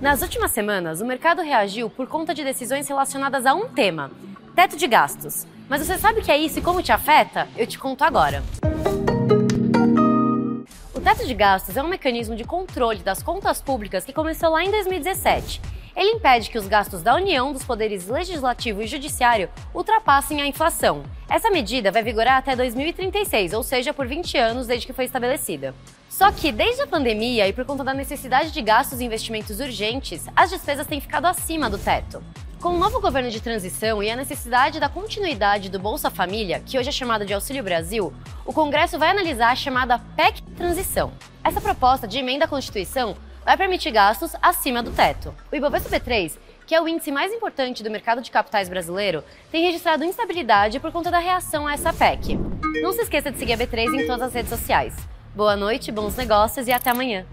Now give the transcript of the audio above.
Nas últimas semanas, o mercado reagiu por conta de decisões relacionadas a um tema: teto de gastos. Mas você sabe o que é isso e como te afeta? Eu te conto agora. O teto de gastos é um mecanismo de controle das contas públicas que começou lá em 2017. Ele impede que os gastos da União, dos poderes legislativo e judiciário ultrapassem a inflação. Essa medida vai vigorar até 2036, ou seja, por 20 anos desde que foi estabelecida. Só que, desde a pandemia e por conta da necessidade de gastos e investimentos urgentes, as despesas têm ficado acima do teto. Com o novo governo de transição e a necessidade da continuidade do Bolsa Família, que hoje é chamado de Auxílio Brasil, o Congresso vai analisar a chamada PEC Transição. Essa proposta de emenda à Constituição vai permitir gastos acima do teto. O Ibovespa B3, que é o índice mais importante do mercado de capitais brasileiro, tem registrado instabilidade por conta da reação a essa PEC. Não se esqueça de seguir a B3 em todas as redes sociais. Boa noite, bons negócios e até amanhã.